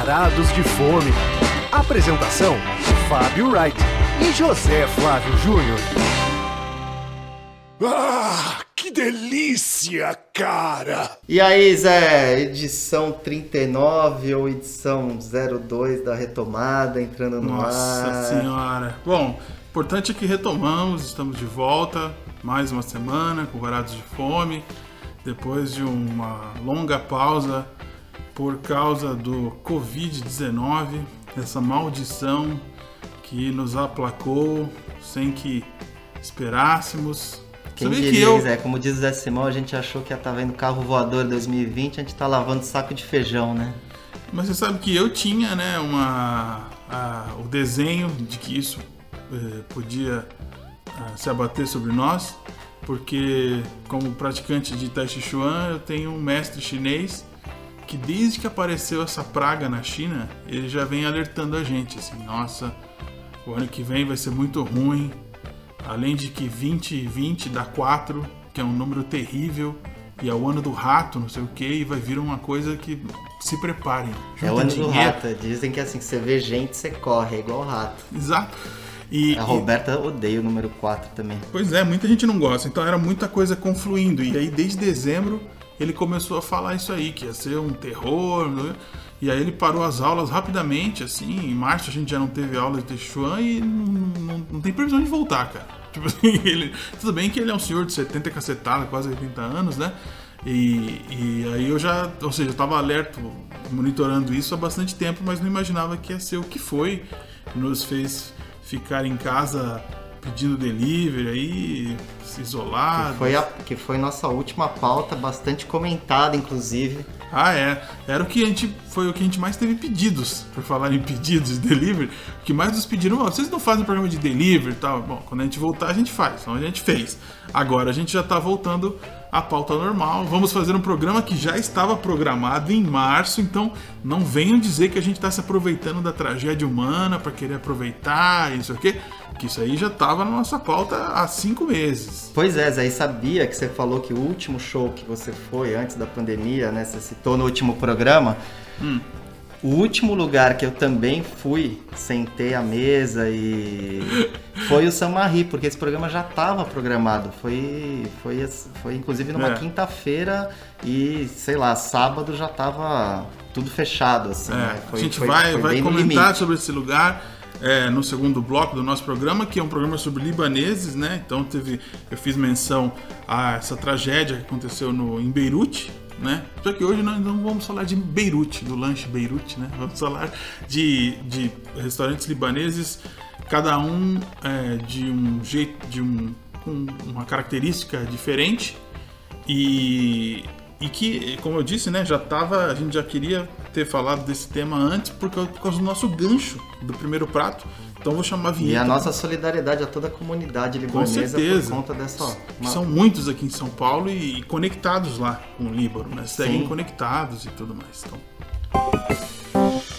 Varados de Fome. Apresentação: Fábio Wright e José Flávio Júnior. Ah, que delícia, cara! E aí, Zé, edição 39 ou edição 02 da retomada entrando no Nossa ar. senhora. Bom, importante é que retomamos, estamos de volta, mais uma semana com Varados de Fome, depois de uma longa pausa por causa do Covid-19, essa maldição que nos aplacou sem que esperássemos. Quem Sabia diria, que eu, Zé, como diz o Zé Simão, a gente achou que ia estar vendo carro voador 2020, a gente tá lavando saco de feijão, né? Mas você sabe que eu tinha, né, uma, a- o desenho de que isso eh, podia ah, se abater sobre nós, porque como praticante de Tai Chi Chuan, eu tenho um mestre chinês que desde que apareceu essa praga na China, ele já vem alertando a gente, assim, nossa, o ano que vem vai ser muito ruim, além de que 2020 dá 4, que é um número terrível, e é o ano do rato, não sei o que, e vai vir uma coisa que se preparem. É o ano do dinheiro. rato. Dizem que assim, que você vê gente, você corre, é igual rato. Exato. E, A e- Roberta odeia o número 4 também. Pois é, muita gente não gosta, então era muita coisa confluindo. E aí, desde dezembro, ele começou a falar isso aí, que ia ser um terror. né? E aí ele parou as aulas rapidamente, assim. Em março a gente já não teve aula de Teixuan e não, não, não tem previsão de voltar, cara. Tipo assim, ele, tudo bem que ele é um senhor de 70 e cacetada, quase 80 anos, né? E, e aí eu já, ou seja, eu tava alerta, monitorando isso há bastante tempo, mas não imaginava que ia ser o que foi. Nos fez ficar em casa pedindo delivery aí, se isolar. Que foi, a, que foi nossa última pauta, bastante comentada, inclusive. Ah, é. Era o que a gente. Foi o que a gente mais teve pedidos. Por falar em pedidos de delivery. O que mais nos pediram, "Ó, vocês não fazem programa de delivery e tal. Bom, quando a gente voltar, a gente faz. Então a gente fez. Agora a gente já tá voltando à pauta normal. Vamos fazer um programa que já estava programado em março. Então não venham dizer que a gente está se aproveitando da tragédia humana para querer aproveitar, isso aqui. Que isso aí já estava na nossa pauta há cinco meses. Pois é, Zé, e sabia que você falou que o último show que você foi antes da pandemia, né? Você citou no último programa. Hum. O último lugar que eu também fui, sentei à mesa e foi o Samarri, porque esse programa já estava programado. Foi, foi, foi inclusive numa É. quinta-feira e, sei lá, sábado já estava tudo fechado, assim, É, né? Foi- a gente foi- vai, foi vai comentar sobre esse lugar é, no segundo bloco do nosso programa, que é um programa sobre libaneses, né? Então teve, eu fiz menção a essa tragédia que aconteceu no, em Beirute, né? Só que hoje nós não vamos falar de Beirute, do lanche Beirute, né? Vamos falar de, de restaurantes libaneses, cada um é, de um jeito, de um, com uma característica diferente e, e que, como eu disse, né, já tava, a gente já queria ter falado desse tema antes por causa, por causa do nosso gancho do primeiro prato. Então vou chamar a E vinheta. a nossa solidariedade a toda a comunidade com libanesa certeza. por conta dessa... Uma- São muitos aqui em São Paulo e, e conectados lá com o Líbano, né? Seguem Sim. conectados e tudo mais. Então,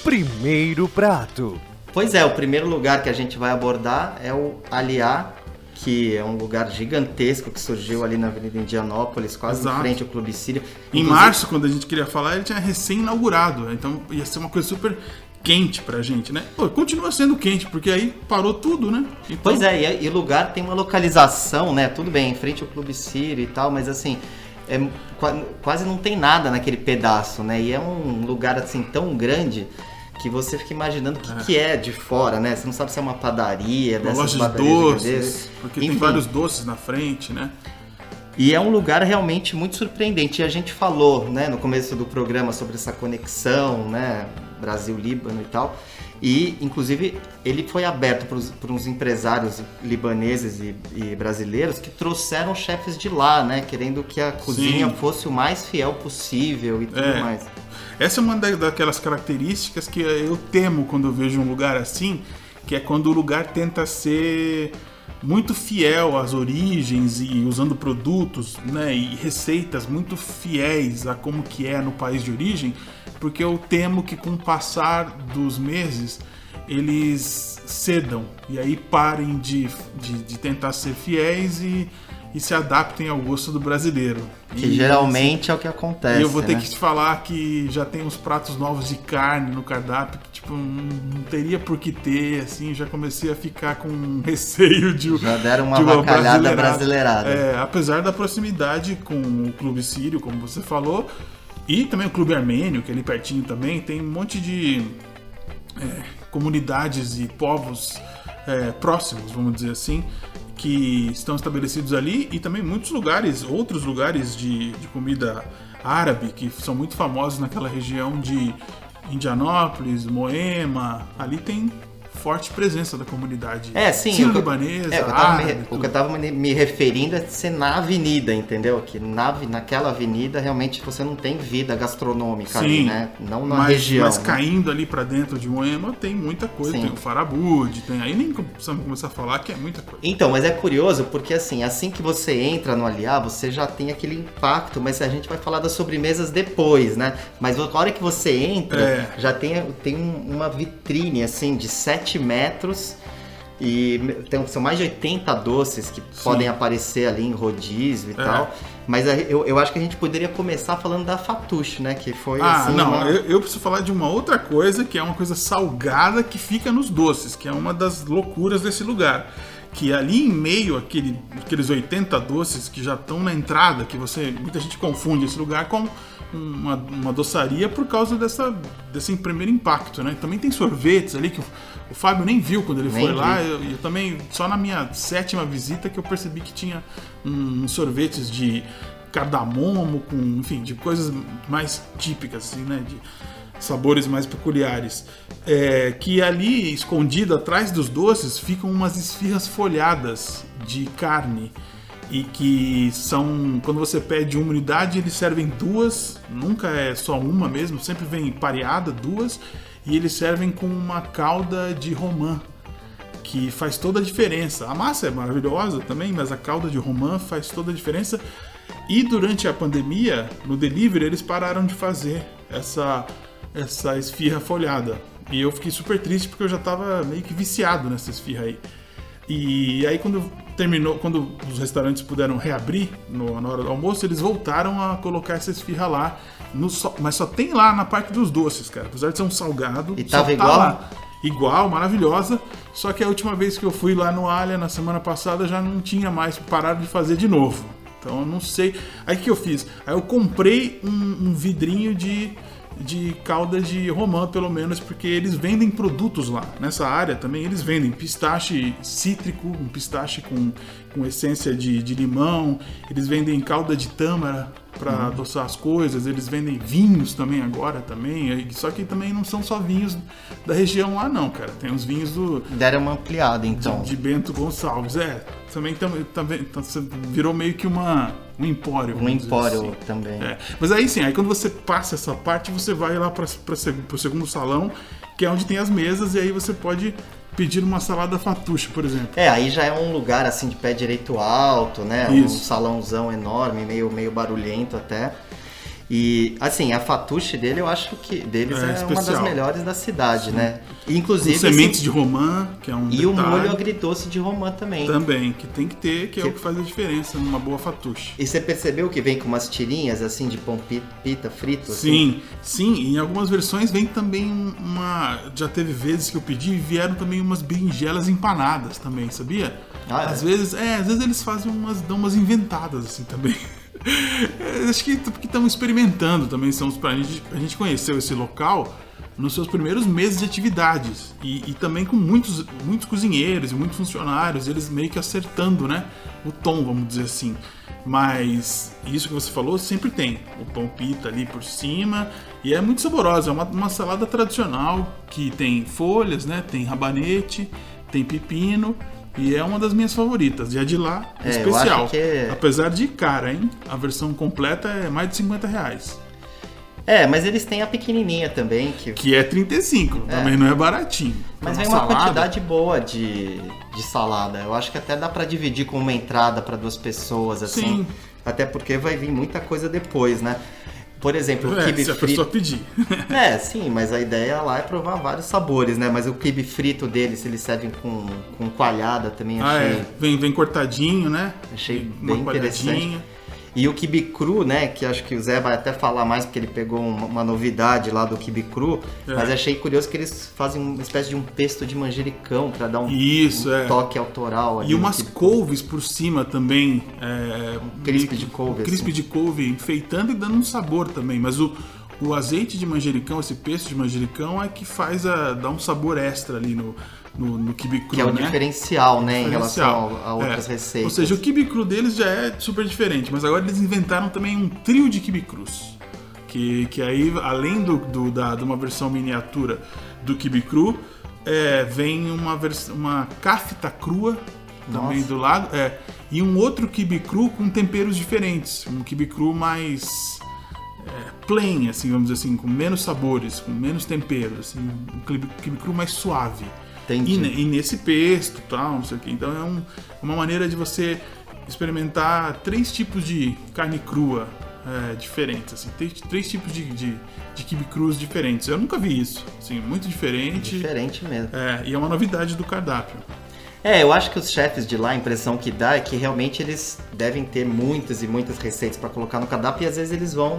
Primeiro prato. Pois é, o primeiro lugar que a gente vai abordar é o Aliá, que é um lugar gigantesco que surgiu ali na Avenida Indianópolis, quase Exato. em frente ao Clube Síria. em Inclusive- março, quando a gente queria falar, ele tinha recém-inaugurado. Então ia ser uma coisa super quente pra gente, né? Pô, continua sendo quente, porque aí parou tudo, né? Então, Pois é, e, o lugar tem uma localização, né? Tudo bem, em frente ao Clube Sírio e tal, mas assim, é, qua- quase não tem nada naquele pedaço, né? E é um lugar assim tão grande que você fica imaginando o que, que é de fora, né? Você não sabe se é uma padaria, Uma dessas loja de padarias doces, porque tem Enfim. vários doces na frente, né? E é um lugar realmente muito surpreendente. E a gente falou, né, no começo do programa sobre essa conexão, né, Brasil-Líbano e tal. E, inclusive, ele foi aberto para uns empresários libaneses e, e brasileiros que trouxeram chefes de lá, né, querendo que a cozinha Sim. fosse o mais fiel possível e tudo É. mais. Essa é uma da- daquelas características que eu temo quando eu vejo um lugar assim, que é quando o lugar tenta ser muito fiel às origens e usando produtos né, e receitas muito fiéis a como que é no país de origem, porque eu temo que com o passar dos meses eles cedam e aí parem de, de, de tentar ser fiéis e, e se adaptem ao gosto do brasileiro. Que E- geralmente é o que acontece. e eu vou ter né? que te falar que já tem uns pratos novos de carne no cardápio que, tipo, não, teria por que ter, assim, já comecei a ficar com receio de, Já deram uma de avacalhada brasileirada. brasileirada. É, apesar da proximidade com o Clube Sírio, como você falou, e também o Clube Armênio, que é ali pertinho também, tem um monte de é, comunidades e povos é, próximos, vamos dizer assim, que estão estabelecidos ali e também muitos lugares, outros lugares de, de comida árabe que são muito famosos naquela região de Indianópolis, Moema, ali tem forte presença da comunidade É, sim. o que eu- sírio-libanesa, é, o que eu tava me- árabe, o que tudo. eu tava me, me referindo é ser na avenida, entendeu? Que na, naquela avenida realmente você não tem vida gastronômica ali, Sim, né? Não na mas, região. mas né? caindo ali pra dentro de Moema tem muita coisa. Sim. Tem o Farabud, tem aí nem precisamos começar a falar que é muita coisa. Então, mas é curioso porque assim, assim que você entra no Aliá, você já tem aquele impacto, mas a gente vai falar das sobremesas depois, né? Mas a hora que você entra, É. já tem, tem um- uma vitrine assim de 7 metros e tem, são mais de 80 doces que podem aparecer ali em rodízio e É. tal. Mas eu, eu acho que a gente poderia começar falando da Fatuche, né? Que foi Ah, assim. não, uma- eu, eu preciso falar de uma outra coisa que é uma coisa salgada que fica nos doces, que é uma das loucuras desse lugar. Que ali em meio àquele, aqueles 80 doces que já estão na entrada, que você. Muita gente confunde esse lugar com uma, uma doçaria por causa dessa, desse primeiro impacto, né? Também tem sorvetes ali que o, Fábio nem viu quando ele Nem foi lá. vi. Eu, eu também, só na minha sétima visita que eu percebi que tinha um, uns sorvetes de cardamomo, com, enfim, de coisas mais típicas, assim, né? De sabores mais peculiares. É, que ali, escondido atrás dos doces, ficam umas esfirras folhadas de carne. E que são. Quando você pede uma unidade, eles servem duas, nunca é só uma mesmo, sempre vem pareada, duas, e eles servem com uma calda de romã que faz toda a diferença. A massa é maravilhosa também, mas a calda de romã faz toda a diferença. E durante a pandemia, no delivery, eles pararam de fazer essa, essa esfirra folhada. E eu fiquei super triste porque eu já estava meio que viciado nessa esfirra aí. E aí quando terminou, quando os restaurantes puderam reabrir no- na hora do almoço, eles voltaram a colocar essa esfirra lá. No mas só tem lá na parte dos doces, cara. Apesar de ser um salgado. E tava tá igual? lá. Igual, maravilhosa. Só que a última vez que eu fui lá no Alha, na semana passada, já não tinha mais, pararam de fazer de novo. Então eu não sei. Aí o que eu fiz? Aí eu comprei um, um vidrinho de, de calda de romã, pelo menos, porque eles vendem produtos lá. Nessa área também eles vendem pistache cítrico, um pistache com, com essência de, de limão. Eles vendem calda de tâmara para adoçar as coisas. Eles vendem vinhos também agora também. Só que também não são só vinhos da região lá não, cara. Tem os vinhos do, Deram uma ampliada, então. de Bento Gonçalves. É, também tam, também tam- virou meio que uma, um empório. Um empório assim. também. É, Mas aí sim, aí quando você passa essa parte, você vai lá para o segundo salão, que é onde tem as mesas, e aí você pode pedir uma salada fatuche, por exemplo. É, aí já é um lugar assim de pé direito alto, né? Um Isso. salãozão enorme, meio, meio barulhento até. E assim, a fatuche dele eu acho que deles É, é, uma das melhores da cidade, né? Com Inclusive sementes esse- de romã, que é um e o detalhe molho agridoce de romã também. também, que tem que ter, que é Que- o que faz a diferença numa boa fatuche. E você percebeu que vem com umas tirinhas assim de pão pi- pita frito? assim? Sim, sim, e em algumas versões vem também um- uma. Já teve vezes que eu pedi e vieram também umas berinjelas empanadas também, sabia? Ah, é? às vezes, é, às vezes eles fazem umas. dão umas inventadas assim também. É, Acho que porque estão experimentando também, são os- pra gente, a gente conheceu esse local nos seus primeiros meses de atividades e, e também com muitos, muitos cozinheiros e muitos funcionários, eles meio que acertando, né, o tom, vamos dizer assim. Mas isso que você falou sempre tem o pão pita ali por cima e é muito saborosa, é uma, uma salada tradicional que tem folhas, né, tem rabanete, tem pepino e é uma das minhas favoritas. E a de lá é, É, especial. que é- Apesar de cara, hein? A versão completa é mais de 50 reais. É, mas eles têm a pequenininha também, que, Que é 35, também não é baratinho. mas Pra vem uma quantidade boa de, de salada. Eu acho que até dá pra dividir com uma entrada pra duas pessoas, assim. Sim. Até porque vai vir muita coisa depois, né? Por exemplo, o É, quibe se a frito. pessoa pedir. É, sim, mas a ideia lá é provar vários sabores, né? Mas o quibe frito deles, eles servem com, com coalhada também, Ah, achei, é. Vem, vem cortadinho, né? achei bem interessante. E o quibe cru, né? Que acho que o Zé vai até falar mais porque ele pegou uma, uma novidade lá do quibe cru. É. Mas achei curioso que eles fazem uma espécie de um pesto de manjericão pra dar um, Isso, um é. toque autoral. E umas couves por cima também. É, crisp de couve, Crisp assim. de couve, enfeitando e dando um sabor também. Mas o, o azeite de manjericão, esse pesto de manjericão, é que faz a, dá um sabor extra ali no, no, no quibe cru, Que é o né? diferencial, né? Em Diferencial. relação a, a outras É. receitas. Ou seja, o quibe cru deles já é super diferente, mas agora eles inventaram também um trio de quibe crus. Que, que aí, além do, do- da, de uma versão miniatura do quibe cru, é, vem uma, uma cafta crua também Nossa. do lado, é, e um outro quibe cru com temperos diferentes. Um quibe cru mais é, plain, assim, vamos dizer assim, com menos sabores, com menos temperos, assim, um quibe, quibe cru mais suave. E, e nesse pesto tal, não sei o que. Então é um- uma maneira de você experimentar três tipos de carne crua é, diferentes, assim, três, três tipos de, de, de quibe crus diferentes. Eu nunca vi isso, assim, muito diferente. Diferente mesmo. É, e é uma novidade do cardápio. É, eu acho que os chefes de lá, a impressão que dá é que realmente eles devem ter muitas e muitas receitas pra colocar no cardápio e às vezes eles vão,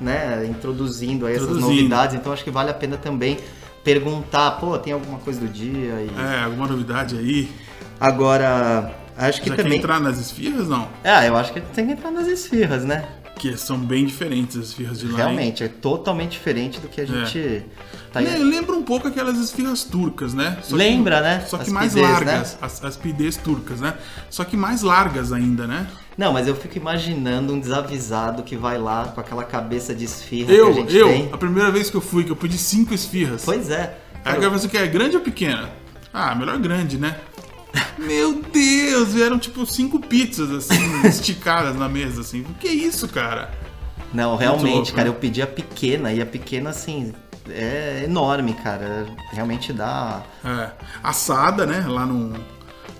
né, introduzindo aí essas Introduzindo. novidades. Então acho que vale a pena também perguntar, pô, tem alguma coisa do dia e É, alguma novidade aí? agora acho que Já quer também. entrar nas esfirras, não? Ah, eu acho que tem que entrar nas esfirras, né? Que são bem diferentes as esfirras de lá. Realmente, é totalmente diferente do que a gente tá Le- Lembra um pouco aquelas esfirras turcas, né? Só que- Lembra, né? Só que As mais pidês, largas, né? as, as turcas, né? Só que mais largas ainda, né? Não, mas eu fico imaginando um desavisado que vai lá com aquela cabeça de esfirra que a Eu, gente eu, tem. a primeira vez que eu fui, que eu pedi cinco esfirras. Pois é. Aí agora você quer grande ou pequena? Ah, melhor grande, né? Meu Deus, vieram tipo cinco pizzas assim, esticadas na mesa, assim. O que é isso, cara? Não, realmente, louco, cara, né? eu pedi a pequena e a pequena, assim, é enorme, cara. Realmente dá. É, assada, né? Lá num,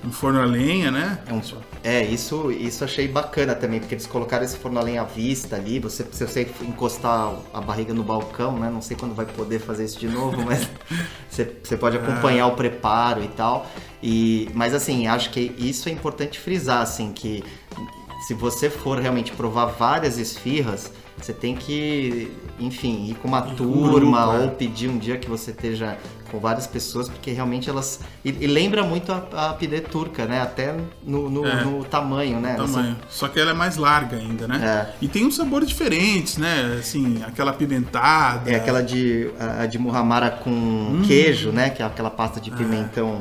num forno a lenha, né? É, um- é, isso, isso achei bacana também, porque eles colocaram esse forno a lenha à vista ali. Você, se você encostar a barriga no balcão, né? Não sei quando vai poder fazer isso de novo, mas você, você pode acompanhar o preparo e tal. E, mas assim, acho que isso é importante frisar, assim, que se você for realmente provar várias esfirras, você tem que, enfim, ir com uma um turma grupo, é. ou pedir um dia que você esteja com várias pessoas, porque realmente elas. E, e lembra muito a, a pidê turca, né? Até no, no, É. no tamanho, né? tamanho. Só que ela é mais larga ainda, né? É. E tem uns sabores diferentes, né? Assim, aquela pimentada. É aquela de, a, de muhammara com Hum. queijo, né? Que é aquela pasta de pimentão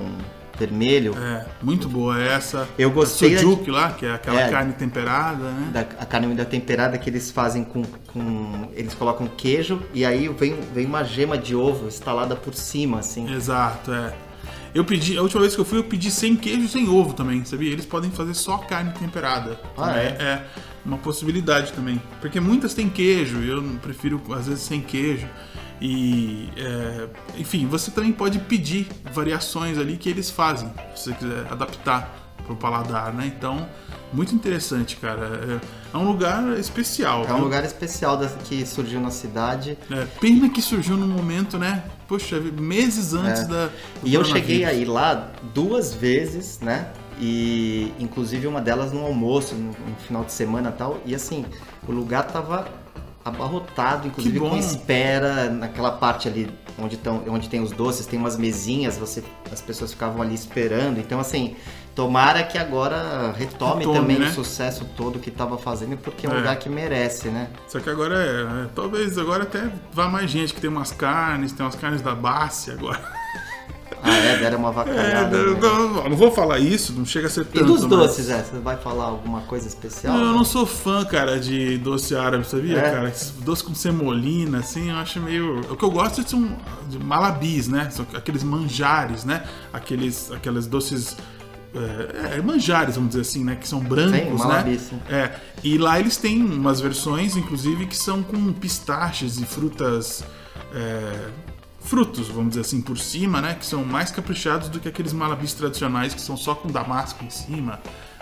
vermelho. É, muito boa essa. Eu gostei A sojuk lá, que é aquela É. carne temperada, né? Da, a carne moída temperada que eles fazem com, com. Eles colocam queijo e aí vem, vem uma gema de ovo instalada por cima, assim. Exato, é. Eu pedi, a última vez que eu fui, eu pedi sem queijo e sem ovo também, sabia? Eles podem fazer só carne temperada. Ah, também. é? É uma possibilidade também. Porque muitas têm queijo, eu prefiro às vezes sem queijo. E, é, enfim, você também pode pedir variações ali que eles fazem, se você quiser adaptar pro paladar, né? Então, muito interessante, cara. É, é um lugar especial. É um lugar especial da- que surgiu na cidade. É, pena que surgiu num momento, né? Poxa, meses antes da. É. E eu cheguei aí lá duas vezes, né? E inclusive uma delas no almoço, no, no final de semana e tal. E assim, o lugar tava abarrotado, inclusive com espera naquela parte ali onde, tão, onde tem os doces, tem umas mesinhas, você, as pessoas ficavam ali esperando. Então, assim, tomara que agora retome, Retome, também né? o sucesso todo que tava fazendo, porque é um É. lugar que merece, né? Só que agora é, é, Talvez agora até vá mais gente, que tem umas carnes, tem umas carnes da Bácia agora. Ah, é, deram uma É, vacalhada. não, né? não- não vou falar isso, não chega a ser E tanto. dos mas- doces, é? Você vai falar alguma coisa especial? Não, eu não sou fã, cara, de doce árabe, sabia, É? cara? Esses doce com semolina, assim, eu acho meio. O que eu gosto são de malabis, né? São aqueles manjares, né? Aqueles, aqueles doces. É, é, manjares, vamos dizer assim, né? Que são brancos, Sim, malabi, né? sim. É. E lá eles têm umas versões, inclusive, que são com pistaches e frutas. é, frutos, vamos dizer assim, por cima, né? Que são mais caprichados do que aqueles malabis tradicionais que são só com damasco em cima.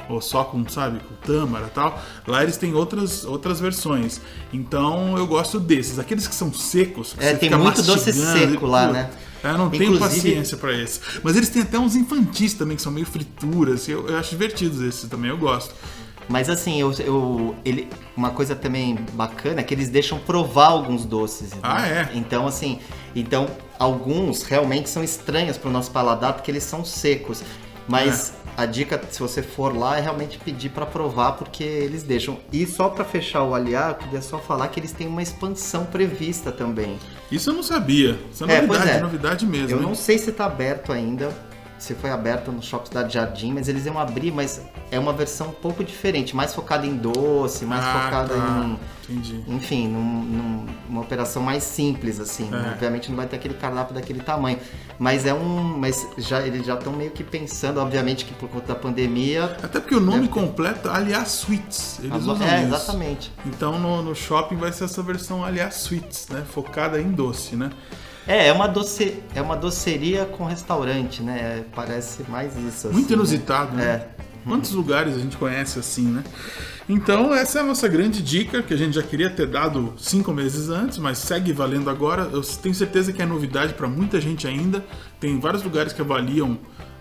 ou só com, sabe, com tâmara e tal. Lá eles têm outras, outras versões. Então eu gosto desses. Aqueles que são secos, que É, tem muito doce seco e, lá, né? Eu não tenho Inclusive- paciência pra esse. Mas eles têm até uns infantis também, que são meio frituras. Eu, eu acho divertidos esses também, eu gosto. Mas assim, eu, eu- ele, uma coisa também bacana é que eles deixam provar alguns doces. né? Ah, é? Então, assim, então alguns realmente são estranhos para o nosso paladar porque eles são secos. Mas É. a dica, se você for lá, é realmente pedir para provar porque eles deixam. E só para fechar o aliar, eu queria só falar que eles têm uma expansão prevista também. Isso eu não sabia. Isso é É, novidade, é. novidade mesmo. Eu hein? não sei se tá aberto ainda, se foi aberto no Shopping Cidade Jardim, mas eles iam abrir, mas é uma versão um pouco diferente, mais focada em doce, mais Ah, focada tá. em. Entendi. Enfim, num- num- uma operação mais simples, assim. É. Obviamente não vai ter aquele cardápio daquele tamanho. Mas é um. Mas já, eles já estão meio que pensando, obviamente, que por conta da pandemia. Até porque o nome ter. completo é Aliás Sweets. Eles usam é, isso. exatamente. Então no, no shopping vai ser essa versão Aliás Sweets, né? Focada em doce, né? É, é uma, doce, é uma doceria com restaurante, né? Parece mais isso. Muito assim, inusitado, né? É. Quantos lugares a gente conhece assim, né? Então, essa é a nossa grande dica, que a gente já queria ter dado cinco meses antes, mas segue valendo agora. Eu tenho certeza que é novidade para muita gente ainda. Tem vários lugares que avaliam,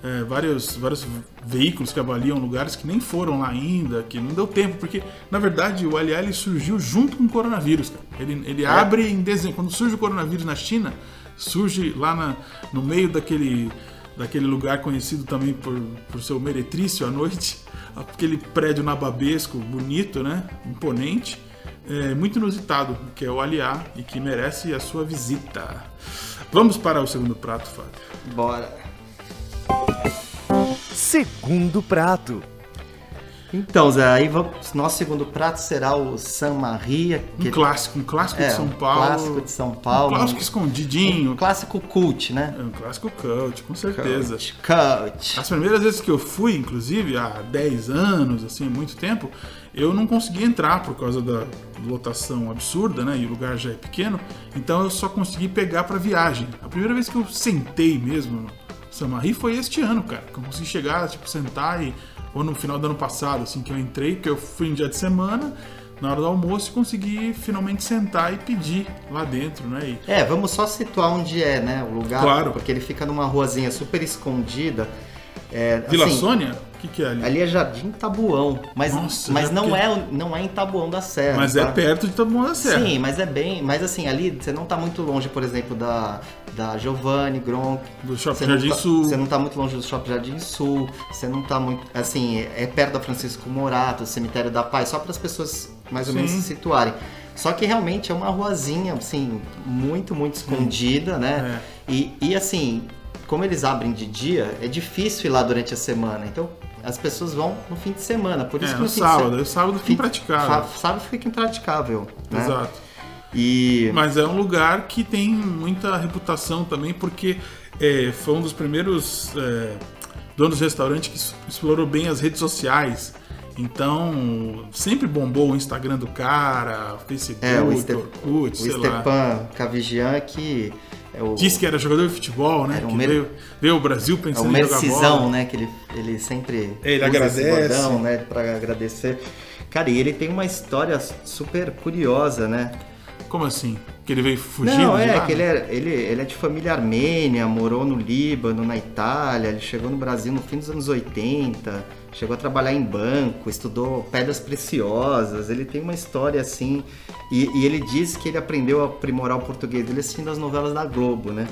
é, vários, vários veículos que avaliam lugares que nem foram lá ainda, que não deu tempo, porque na verdade o LA surgiu junto com o coronavírus. Cara. Ele, ele abre em dezembro. Quando surge o coronavírus na China, surge lá na- no meio daquele daquele lugar conhecido também por, por seu meretrício à noite, aquele prédio nababesco, bonito, né? Imponente, é, muito inusitado, que é o Aliá e que merece a sua visita. Vamos para o segundo prato, Fábio. Bora. Segundo prato. Então, Zé, aí vamos, nosso segundo prato será o San Maria. Um clássico, um clássico é, de São um Paulo. clássico de São Paulo. Um clássico escondidinho. Um clássico cult, né? É um clássico cult, com certeza. Cult. Cult. As primeiras vezes que eu fui, inclusive, há 10 anos, assim, muito tempo, eu não consegui entrar por causa da lotação absurda, né? E o lugar já é pequeno. Então eu só consegui pegar pra viagem. A primeira vez que eu sentei mesmo Samarri foi este ano, cara. Que eu consegui chegar, tipo, sentar e. Ou no final do ano passado, assim, que eu entrei, porque eu fui em dia de semana, na hora do almoço, e consegui finalmente sentar e pedir lá dentro, né? E É, vamos só situar onde é, né? O lugar. Claro. Porque ele fica numa ruazinha super escondida. É, Vila assim, Sônia? O que, que é ali? Ali é Jardim Tabuão. Mas, Nossa, mas já não, é, não é em Tabuão da Serra. Mas tá? é perto de Taboão da Serra. Sim, mas é bem. Mas assim, ali você não tá muito longe, por exemplo, da, da Giovanni, Gronk. Do Shopping Você Jardim tá- Sul. Você não tá muito longe do Shopping Jardim Sul. Você não tá muito. Assim, é é perto da Francisco Morato, Cemitério da Paz, só para as pessoas mais ou Sim. menos se situarem. Só que realmente é uma ruazinha, assim, muito, muito escondida, né? É. E, e assim, como eles abrem de dia, é difícil ir lá durante a semana. Então as pessoas vão no fim de semana. Por isso É, que no sábado. se- sábado fica impraticável. Sábado fica impraticável. Né? Exato. E. Mas é um lugar que tem muita reputação também, porque é, foi um dos primeiros é, donos de restaurante que explorou bem as redes sociais. Então, sempre bombou o Instagram do cara, o Facebook, É, o, o Ste Orkut, o. Stepan Cavigian, que é o, Disse que era jogador de futebol, né? Era um que mer- veio, veio ao Brasil é pensando o em jogar Mercisão, bola. né? Que ele, ele sempre É, ele usa esse agradece. bordão, né? Pra agradecer. Cara, e ele tem uma história super curiosa, né? Como assim? Que ele veio fugindo Não, de é lá? que ele é, ele, ele é de família armênia, morou no Líbano, na Itália, ele chegou no Brasil no fim dos anos 80, chegou a trabalhar em banco, estudou pedras preciosas, ele tem uma história assim, e, e ele diz que ele aprendeu a aprimorar o português dele assistindo as novelas da Globo, né?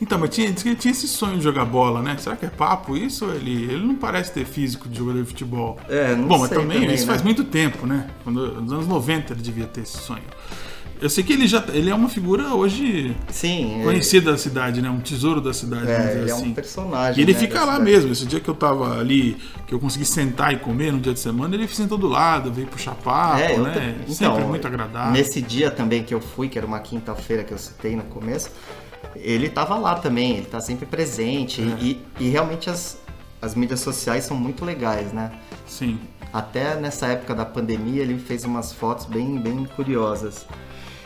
Então, mas tinha, diz que ele tinha esse sonho de jogar bola, né? Será que é papo isso? Ele, ele não parece ter físico de jogador de futebol. É, não Bom, mas sei também, também, isso né? faz muito tempo, né? Quando, nos anos 90 ele devia ter esse sonho. Eu sei que ele já ele é uma figura hoje Sim, conhecida da cidade, né? Um tesouro da cidade, é, ele é assim. um personagem. E ele né, fica lá cidade. mesmo. Esse dia que eu tava ali, que eu consegui sentar e comer no dia de semana, ele sentou do lado, veio puxar papo, É, né? Sempre então, muito agradável. Nesse dia também que eu fui, que era uma quinta-feira que eu citei no começo, ele tava lá também, ele tá sempre presente. É. E, e realmente as, as mídias sociais são muito legais, né? Sim. Até nessa época da pandemia ele fez umas fotos bem, bem curiosas.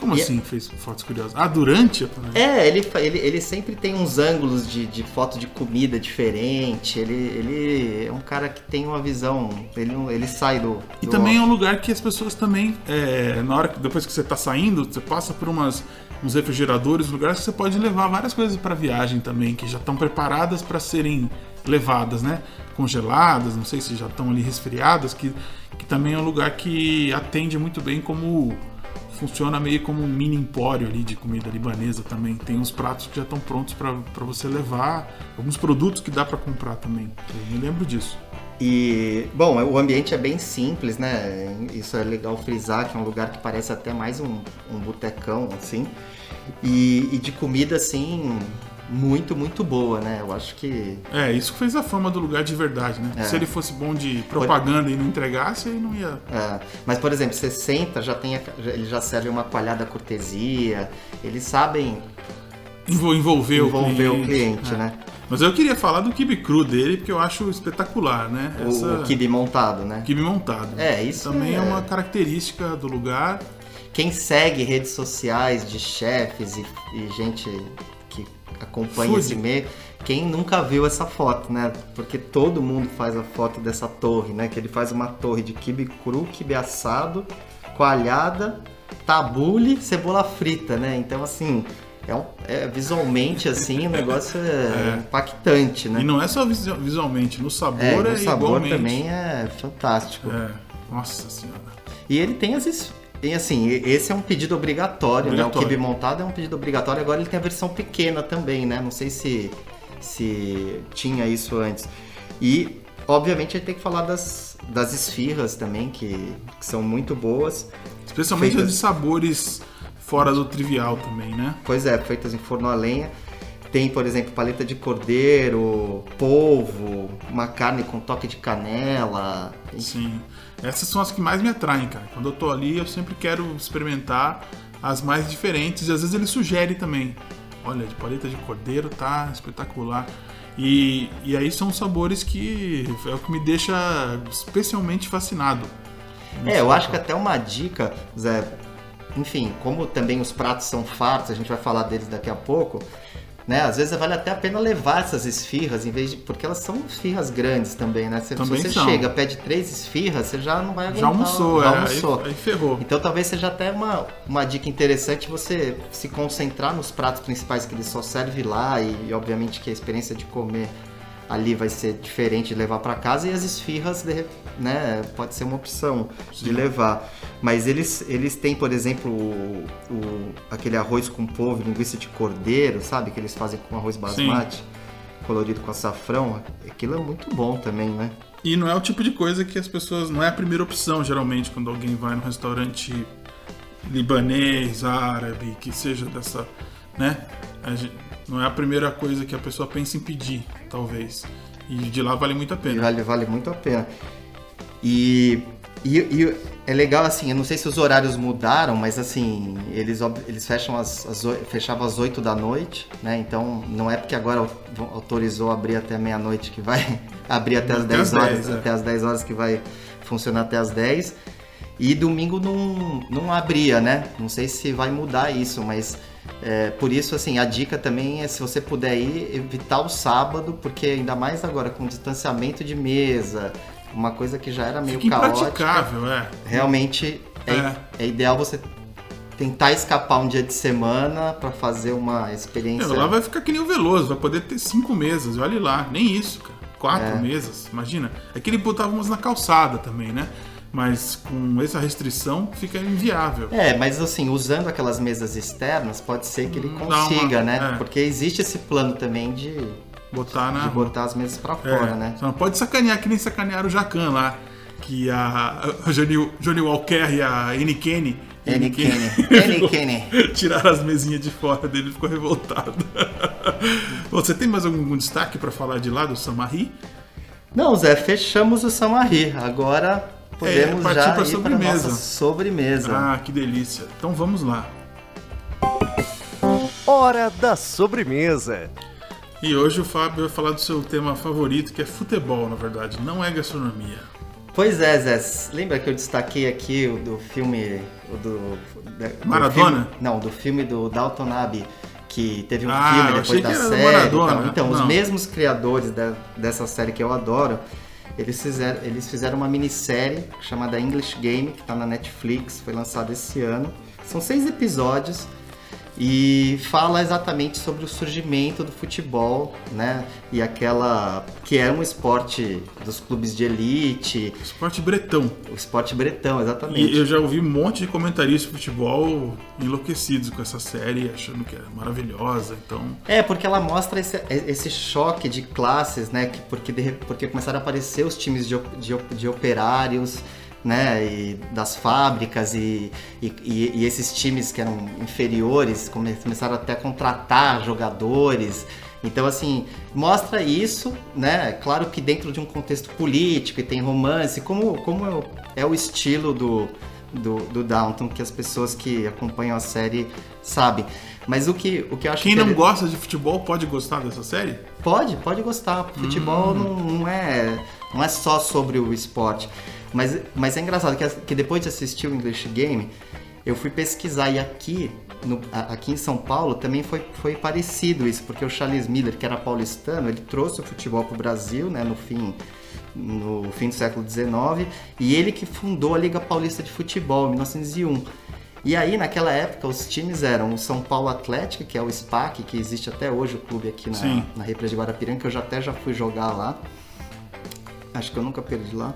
Como E- assim fez fotos curiosas? Ah, durante a pandemia? É, ele, ele, ele sempre tem uns ângulos de, de foto de comida diferente. Ele, ele é um cara que tem uma visão. Ele, ele sai do. E do também é um lugar que as pessoas também, é, na hora que depois que você tá saindo, você passa por umas, uns refrigeradores, lugares que você pode levar várias coisas para viagem também, que já estão preparadas para serem levadas, né? Congeladas, não sei se já estão ali resfriadas, que, que também é um lugar que atende muito bem como funciona meio como um mini empório ali de comida libanesa também. Tem uns pratos que já estão prontos para você levar, alguns produtos que dá para comprar também. Eu me lembro disso. E, bom, o ambiente é bem simples, né? Isso é legal frisar, que é um lugar que parece até mais um, um botecão, assim. E, e de comida, assim, muito, muito boa, né? Eu acho que. É, isso que fez a fama do lugar de verdade, né? É. Se ele fosse bom de propaganda e não entregasse, aí não ia. é, mas, por exemplo, você senta, já tem a, ele já serve uma coalhada cortesia, eles sabem envol- envolver, envolver o o cliente. cliente, É. né? Mas eu queria falar do kibe cru dele, porque eu acho espetacular, né? O, o kibe montado, né? kibe montado. É, isso Também é... é- uma característica do lugar. Quem segue redes sociais de chefes e, e gente que acompanha esse meio, quem nunca viu essa foto, né? Porque todo mundo faz a foto dessa torre, né? Que ele faz uma torre de quibe cru, quibe assado, coalhada, tabule, cebola frita, né? Então, assim, é, um- é visualmente, assim, o negócio é, impactante, né? E não é só visu- visualmente, no sabor É, é, o sabor igualmente. também é fantástico. É. Nossa senhora. E ele tem as. E assim, esse é um pedido obrigatório, né? O Obrigatório. kibe montado é um pedido obrigatório. Agora ele tem a versão pequena também, né? Não sei se, se tinha isso antes. E, obviamente, a gente tem que falar das, das esfirras também, que, que são muito boas. Especialmente Feitas. as de sabores fora do trivial também, né? Pois é, feitas em forno a lenha. Tem, por exemplo, paleta de cordeiro, polvo, uma carne com toque de canela. Sim. Essas são as que mais me atraem, cara. Quando eu tô ali, eu sempre quero experimentar as mais diferentes. E às vezes ele sugere também. Olha, de paleta de cordeiro tá espetacular. E, e aí são sabores que é o que me deixa especialmente fascinado. É, eu acho que até uma dica, Zé, enfim, como também os pratos são fartos, a gente vai falar deles daqui a pouco, né? Às vezes vale até a pena levar essas esfirras, em vez de. Porque elas são esfirras grandes também, né? Se, Também se você são. chega, pede três esfirras, você já não vai aguentar. Já almoçou, já é. almoçou. Aí, aí ferrou. Então talvez seja até uma, uma dica interessante você se concentrar nos pratos principais que ele só serve lá e, e, obviamente que a experiência de comer ali vai ser diferente de levar para casa e as esfirras de né, pode ser uma opção de Sim. levar. Mas eles, eles têm, por exemplo, o, o- aquele arroz com polvo, linguiça de cordeiro, sabe? Que eles fazem com arroz basmati, colorido com açafrão. Aquilo é muito bom também, né? E não é o tipo de coisa que as pessoas. Não é a primeira opção, geralmente, quando alguém vai num restaurante libanês, árabe, que seja dessa. né? A gen- não é a primeira coisa que a pessoa pensa em pedir, talvez. E de lá vale muito a pena. Vale, vale muito a pena. E, e, e é legal assim, eu não sei se os horários mudaram, mas assim, eles, eles fecham as, as fechavam às 8 da noite, né? Então não é porque agora au- autorizou abrir até meia-noite que vai abrir até as Até 10 às horas, 10, é. até as 10 horas que vai funcionar até as 10. E domingo não, não abria, né? Não sei se vai mudar isso, mas é, por isso, assim, a dica também é se você puder ir, evitar o sábado, porque ainda mais agora com distanciamento de mesa, uma coisa que já era meio Fica caótica. é. Realmente é, É. é ideal você tentar escapar um dia de semana para fazer uma experiência. Meu, lá vai ficar que nem o Veloso, vai poder ter cinco mesas, olha lá, nem isso, cara. Quatro É. mesas, imagina. É que ele botava umas na calçada também, né? Mas com essa restrição fica inviável. É, mas assim, usando aquelas mesas externas, pode ser que ele Hum, consiga, uma- né? é. Porque existe esse plano também de, Botar na. de botar as mesas para É, fora, né? Só não pode sacanear que nem sacanearam o Jacan lá. Que a, a Johnny, Johnny Walker e a Annie Kenny. Annie Kenny. Tiraram as mesinhas de fora dele e ficou revoltado. Você tem mais algum destaque pra falar de lá do Samari? Não, Zé, fechamos o Samarri. Agora podemos partir já pra ir sobremesa. para nossa sobremesa. Ah, que delícia. Então vamos lá. Hora da sobremesa. E hoje o Fábio vai falar do seu tema favorito, que é futebol, na verdade, não é gastronomia. Pois é, Zé. Lembra que eu destaquei aqui o do filme. O do, do Maradona? filme- não, do filme do Dalton Abbey, que teve um Ah, filme eu depois achei da que era do série. Maradona. Então, os mesmos criadores da- dessa série que eu adoro, eles fizeram, eles fizeram uma minissérie chamada English Game, que tá na Netflix, foi lançada esse ano. São seis episódios. E fala exatamente sobre o surgimento do futebol, né? E aquela que é um esporte dos clubes de elite, Esporte bretão. o esporte bretão, E exatamente. eu já ouvi um monte de comentaristas de futebol enlouquecidos com essa série, achando que é maravilhosa. Então, É, porque ela mostra esse, esse choque de classes, né? que- Porque, de- porque começaram a aparecer os times de, de, de operários, né? E das fábricas e, e, e- esses times que eram inferiores come- começaram até a contratar jogadores. Então, assim, mostra isso, né? Claro que dentro de um contexto político e tem romance, como, como é o- é o estilo do, do, do Downton, que as pessoas que acompanham a série sabem. Mas o que, o que eu acho quem que não ele- gosta de futebol pode gostar dessa série? Pode, pode gostar. Futebol não, não é, não é só sobre o esporte. Mas, mas é engraçado que, que depois de assistir o English Game, eu fui pesquisar e aqui, no- aqui em São Paulo também foi, foi parecido isso, porque o Charles Miller, que era paulistano, ele trouxe o futebol para o Brasil, né, no fim no fim do século XIX, e ele que fundou a Liga Paulista de Futebol em 1901. E aí, naquela época, os times eram o São Paulo Atlético, que é o SPAC, que existe até hoje o clube aqui Sim. na, na Represa de Guarapiranga, que eu já, até já fui jogar lá. Acho que eu nunca perdi lá.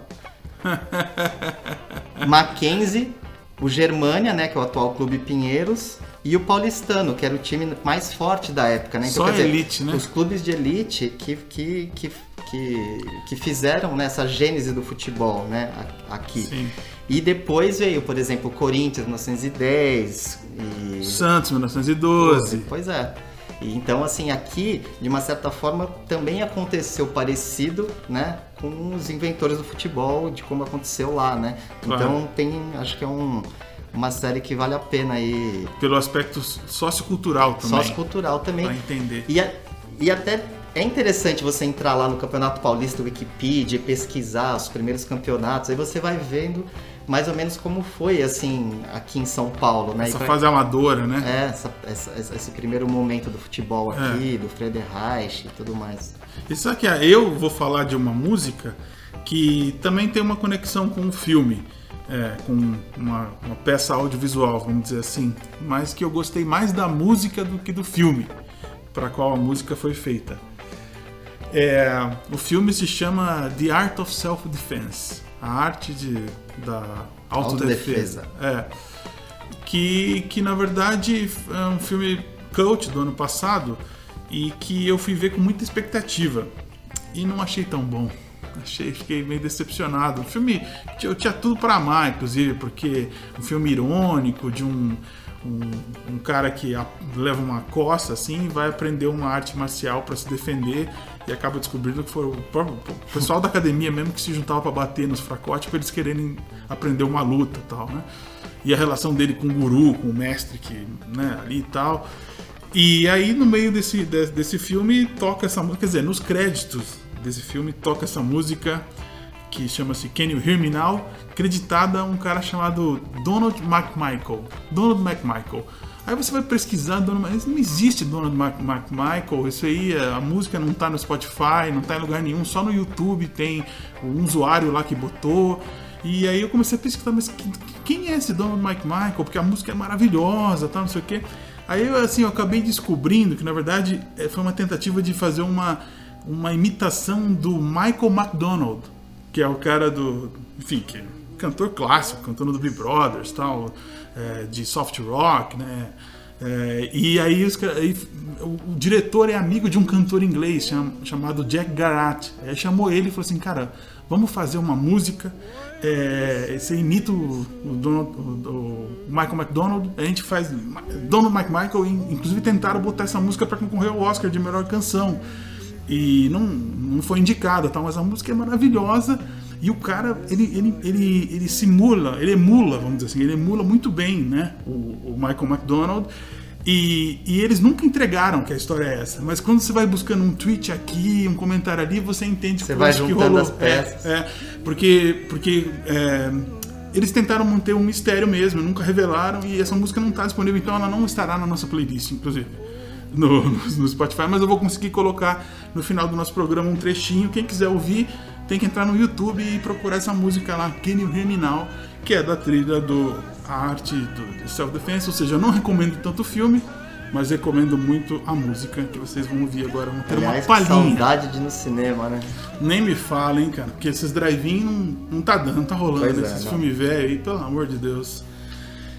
Mackenzie, o Germânia, né, que é o atual Clube Pinheiros, e o Paulistano, que era o time mais forte da época, né? Só quer dizer, elite, né? Os clubes de elite que, que, que, que, que fizeram né, essa gênese do futebol, né, aqui. Sim. E depois veio, por exemplo, o Corinthians 1910 e Santos, 1912. Pois é. E então, assim, aqui, de uma certa forma, também aconteceu parecido, né? Com os inventores do futebol, de como aconteceu lá, né? Então, tem, acho que é um, uma série que vale a pena aí. Pelo aspecto sociocultural também. Sociocultural também. Pra entender. E, a- e até é interessante você entrar lá no Campeonato Paulista Wikipedia e pesquisar os primeiros campeonatos, aí você vai vendo mais ou menos como foi, assim, aqui em São Paulo, né? Essa pra- fase amadora, né? é, essa- essa- esse primeiro momento do futebol É. aqui, do Frederreich e tudo mais. E sabe que eu vou falar de uma música que também tem uma conexão com o filme, é, com uma, uma peça audiovisual, vamos dizer assim, mas que eu gostei mais da música do que do filme para qual a música foi feita. É, o filme se chama The Art of Self-Defense, a arte de, da autodefesa. Autodefesa. É, que, que na verdade é um filme cult do ano passado e que eu fui ver com muita expectativa e não achei tão bom. Achei, fiquei meio decepcionado. Um filme que eu tinha tudo para amar, inclusive, porque um filme irônico de um, um, um cara que a- leva uma coça assim e vai aprender uma arte marcial para se defender e acaba descobrindo que foi o, próprio- o pessoal da academia mesmo que se juntava para bater nos fracotes para eles quererem aprender uma luta tal, né? E a relação dele com o guru, com o mestre que, né, ali e tal. E aí, no meio desse, de- desse filme, toca essa música, quer dizer, nos créditos desse filme, toca essa música que chama-se Can You Hear Me Now, creditada a um cara chamado Donald McMichael. Donald McMichael. Aí você vai pesquisar, mas não existe Donald Mac- McMichael, isso aí, a música não tá no Spotify, não tá em lugar nenhum, só no YouTube tem um usuário lá que botou. E aí eu comecei a pesquisar, mas que- quem é esse Donald McMichael? Porque a música é maravilhosa, tal, não sei o quê. Aí eu, assim, eu acabei descobrindo que, na verdade, eh, foi uma tentativa de fazer uma, uma imitação do Michael McDonald, que é o cara do. Enfim, que é cantor clássico, cantando do Big Brothers, tal, eh, de soft rock, né? Eh, e aí, os aí o, o diretor é amigo de um cantor inglês cham- chamado Jack Garat. Aí chamou ele e falou assim: Cara, vamos fazer uma música. eh, você imita o, o Donald- o- Michael McDonald, a gente faz Donald McMichael, e, inclusive tentaram botar essa música para concorrer ao Oscar de melhor canção e não, não foi indicada, tá? mas a música é maravilhosa e o cara ele, ele, ele, ele simula, ele emula, vamos dizer assim, ele emula muito bem né? o, o Michael McDonald E, e eles nunca entregaram que a história é essa. Mas quando você vai buscando um tweet aqui, um comentário ali, você entende Você vai que juntando rolou. as peças. É, é, porque porque é, eles tentaram manter um mistério mesmo, nunca revelaram e essa música não está disponível, então ela não estará na nossa playlist, inclusive. No, no Spotify, mas eu vou conseguir colocar no final do nosso programa um trechinho. Quem quiser ouvir, tem que entrar no YouTube e procurar essa música lá, Can You Hear Me Now, que é da trilha do arte do, do Self Defense. Ou seja, eu não recomendo tanto o filme, mas recomendo muito a música que vocês vão ouvir agora. Vão ter Aliás, uma palhinha. saudade de ir no cinema, né? Nem me falem, cara, porque esses drive-in não, não tá dando, não tá rolando Pois é, esses não. filmes velhos aí, pelo amor de Deus.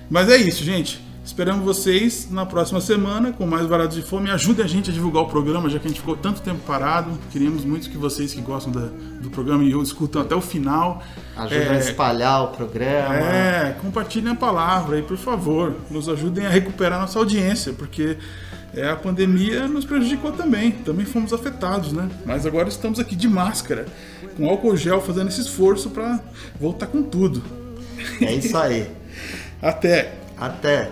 Mas é isso, gente. Esperamos vocês na próxima semana com mais Varados de Fome. Ajudem a gente a divulgar o programa, já que a gente ficou tanto tempo parado. Queríamos muito que vocês que gostam da- do programa e escutam até o final. Ajuda é, a espalhar o programa. é, compartilhem a palavra aí, por favor. Nos ajudem a recuperar nossa audiência, porque é, a pandemia nos prejudicou também. Também fomos afetados, né? Mas agora estamos aqui de máscara, com álcool gel, fazendo esse esforço para voltar com tudo. É isso aí. Até! Até.